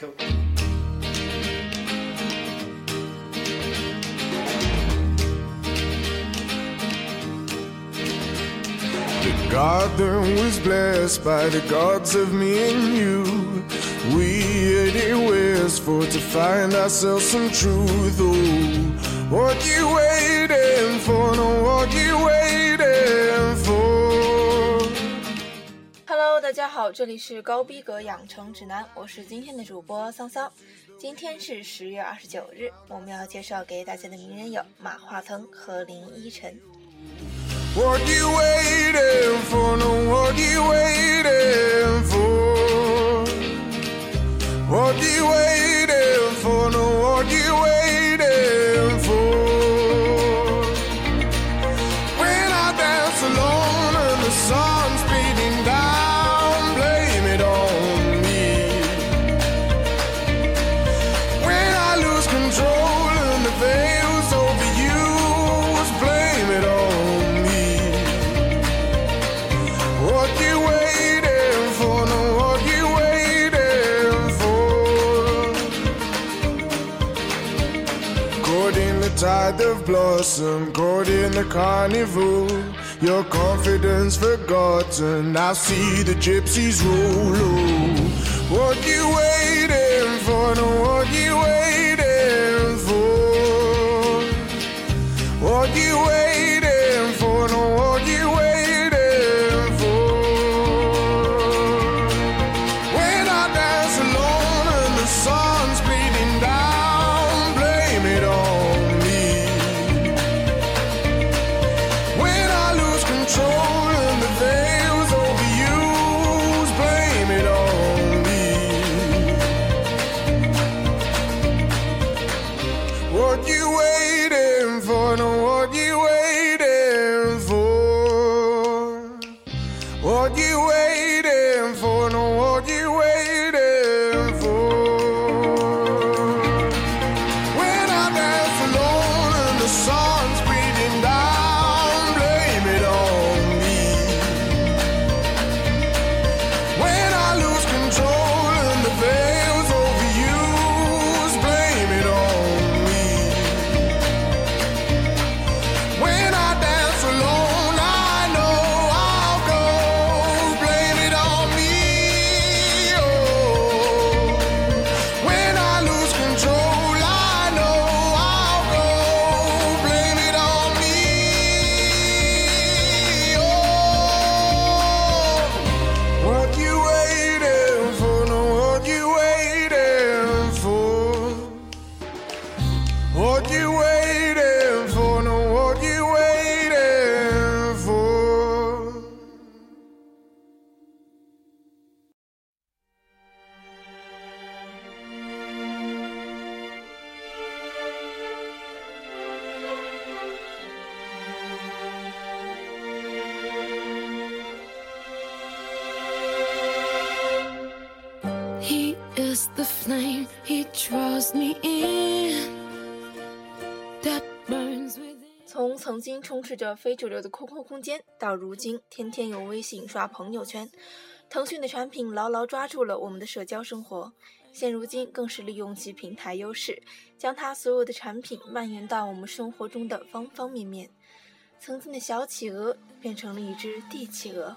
Go. The garden was blessed by the gods of me and you. We headed west for to find ourselves some truth. Oh, what you waiting for? No, what you waiting 大家好，这里是高逼格养成指南，我是今天的主播桑桑。今天是十月二十九日，我们要介绍给大家的名人有马化腾和林依晨。What you waiting for? No, what you waiting for? What you waiting the blossom, caught in the carnival. Your confidence forgotten. I see the gypsies roll. What you waiting for? No, what you 充斥着非主流的 QQ 空间，到如今天天用微信刷朋友圈，腾讯的产品牢牢抓住了我们的社交生活。现如今更是利用其平台优势，将它所有的产品蔓延到我们生活中的方方面面。曾经的小企鹅变成了一只帝企鹅，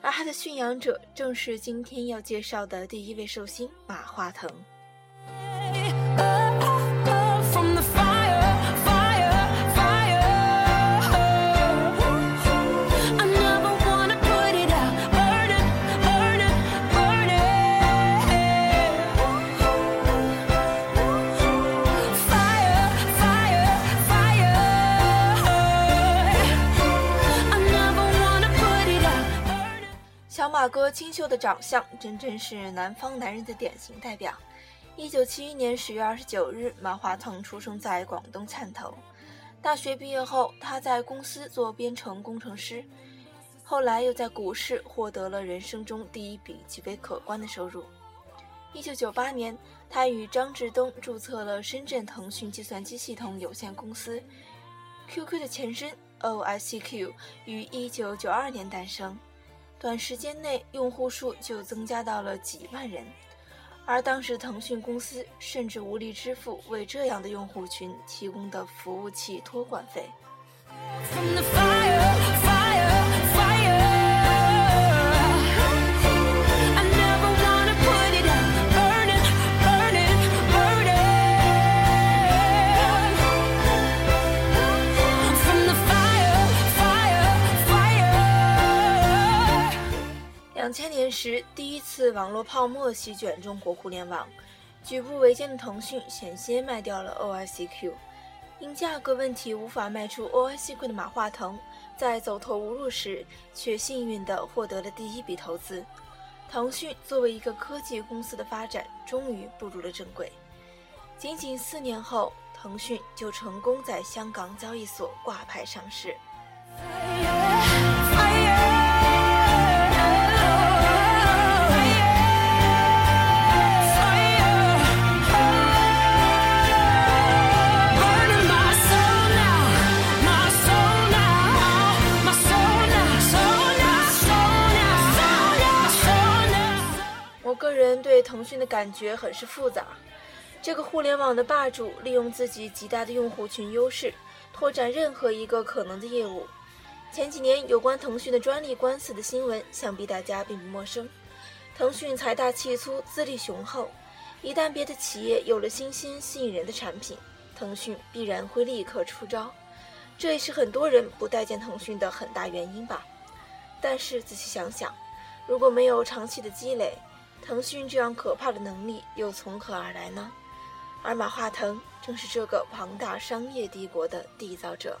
而它的驯养者正是今天要介绍的第一位寿星马化腾。小马哥清秀的长相，真正是南方男人的典型代表。一九七一年十月二十九日，马化腾出生在广东汕头。大学毕业后，他在公司做编程工程师，后来又在股市获得了人生中第一笔极为可观的收入。一九九八年，他与张志东注册了深圳腾讯计算机系统有限公司。QQ 的前身 OICQ 于一九九二年诞生。短时间内用户数就增加到了几万人，而当时腾讯公司甚至无力支付为这样的用户群提供的服务器托管费。两千年时，第一次网络泡沫席卷中国互联网，举步维艰的腾讯险些卖掉了 OICQ。因价格问题无法卖出 OICQ 的马化腾，在走投无路时，却幸运地获得了第一笔投资。腾讯作为一个科技公司的发展，终于步入了正轨。仅仅四年后，腾讯就成功在香港交易所挂牌上市。人对腾讯的感觉很是复杂。这个互联网的霸主利用自己极大的用户群优势，拓展任何一个可能的业务。前几年有关腾讯的专利官司的新闻，想必大家并不陌生。腾讯财大气粗，资历雄厚，一旦别的企业有了新鲜吸引人的产品，腾讯必然会立刻出招。这也是很多人不待见腾讯的很大原因吧。但是仔细想想，如果没有长期的积累，腾讯这样可怕的能力又从何而来呢？而马化腾正是这个庞大商业帝国的缔造者。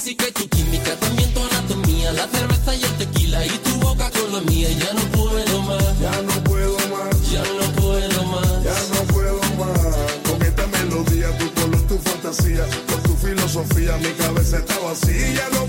Física y tu química, también tu anatomía, la cerveza y el tequila y tu boca con la mía. Ya no puedo más, Ya no puedo más. ya no puedo más. Ya no puedo más con esta melodía, tu color, tu fantasía, con tu filosofía, mi cabeza está vacía. Ya no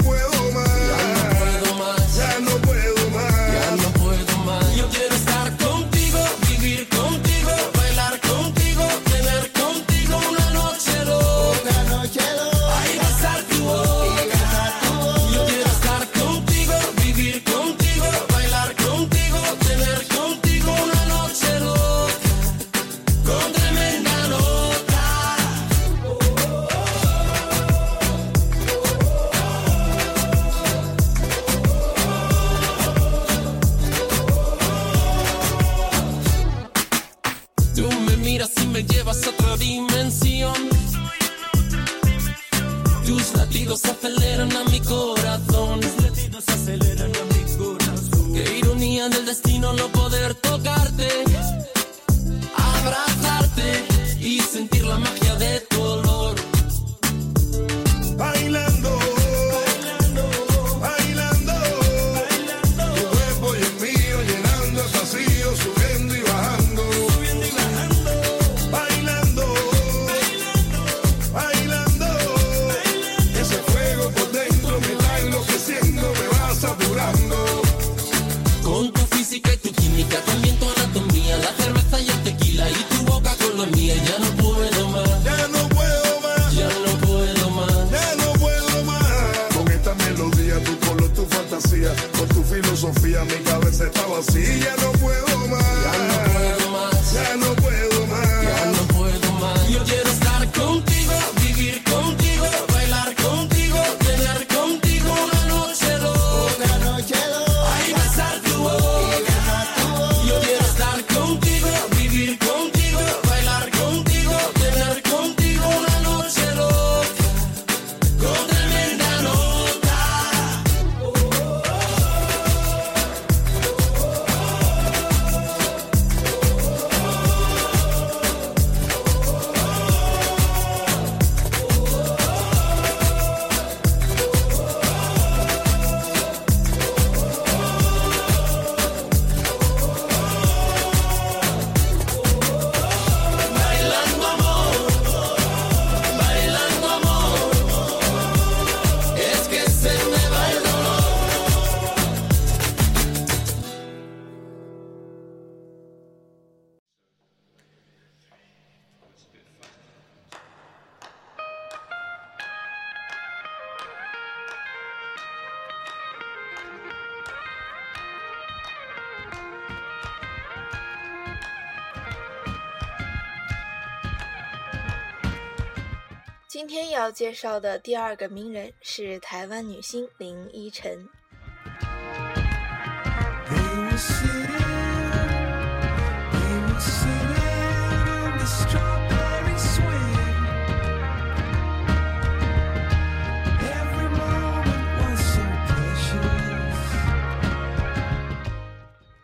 今天要介绍的第二个名人是台湾女星林依晨。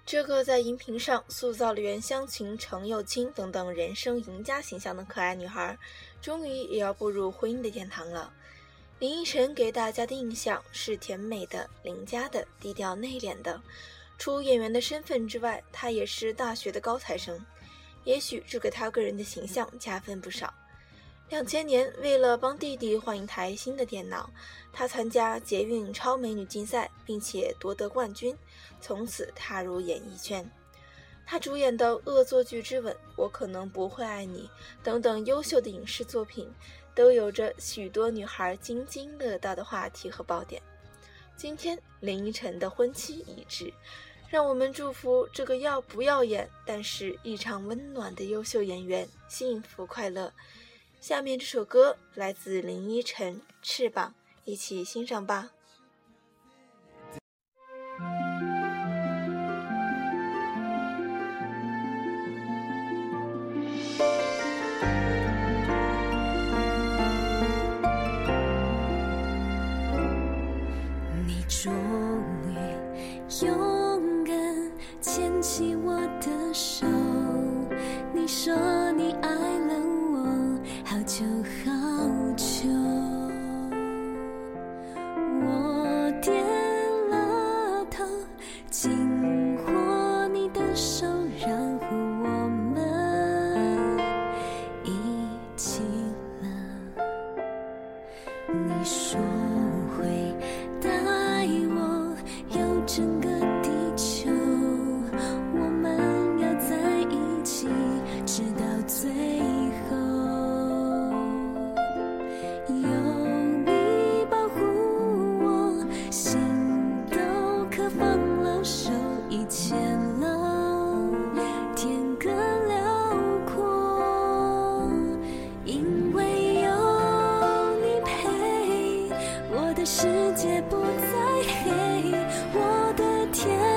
这个在荧屏上塑造了袁湘琴程又青等等人生赢家形象的可爱女孩终于也要步入婚姻的殿堂了。林依晨给大家的印象是甜美的、邻家的、低调内敛的。除演员的身份之外，她也是大学的高材生，也许这给她个人的形象加分不少。两千年，为了帮弟弟换一台新的电脑，她参加捷运超美女竞赛，并且夺得冠军，从此踏入演艺圈。她主演的《恶作剧之吻》《我可能不会爱你》等等优秀的影视作品，都有着许多女孩津津乐道的话题和爆点。今天林依晨的婚期已至，让我们祝福这个要不要演，但是异常温暖的优秀演员幸福快乐。下面这首歌来自林依晨《翅膀》，一起欣赏吧。世界不再黑，我的天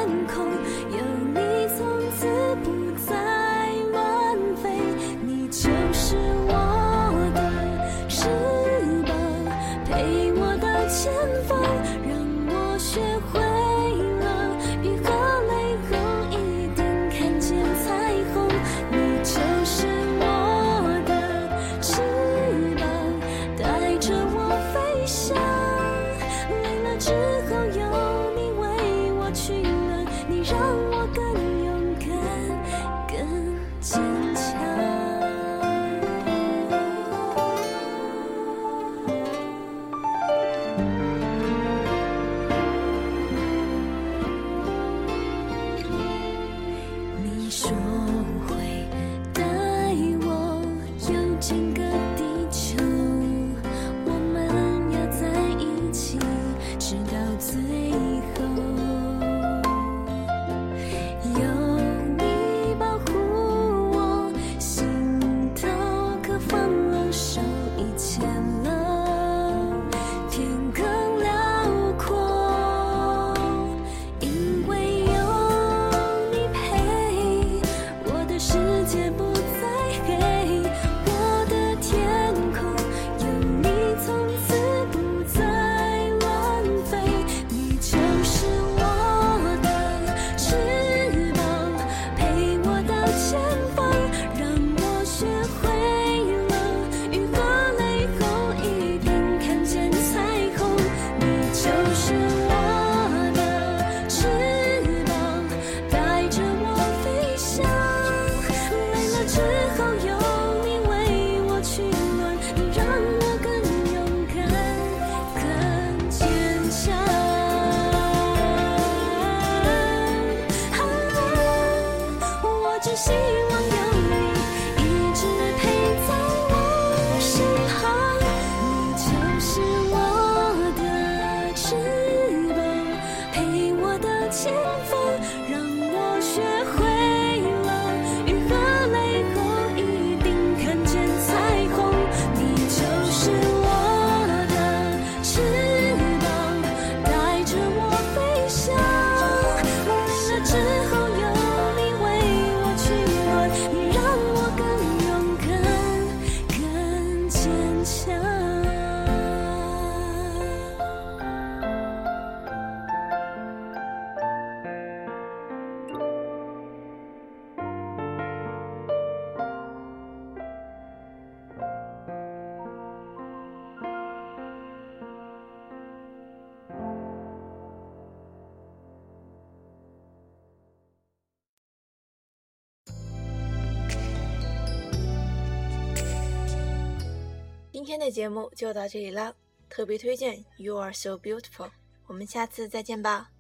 今天的节目就到这里了特别推荐 you are so beautiful 我们下次再见吧。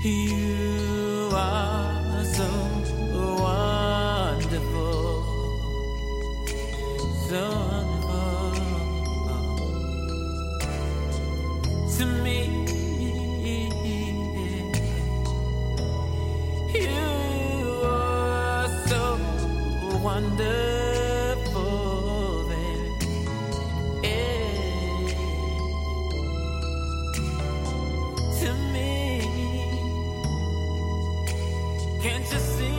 He see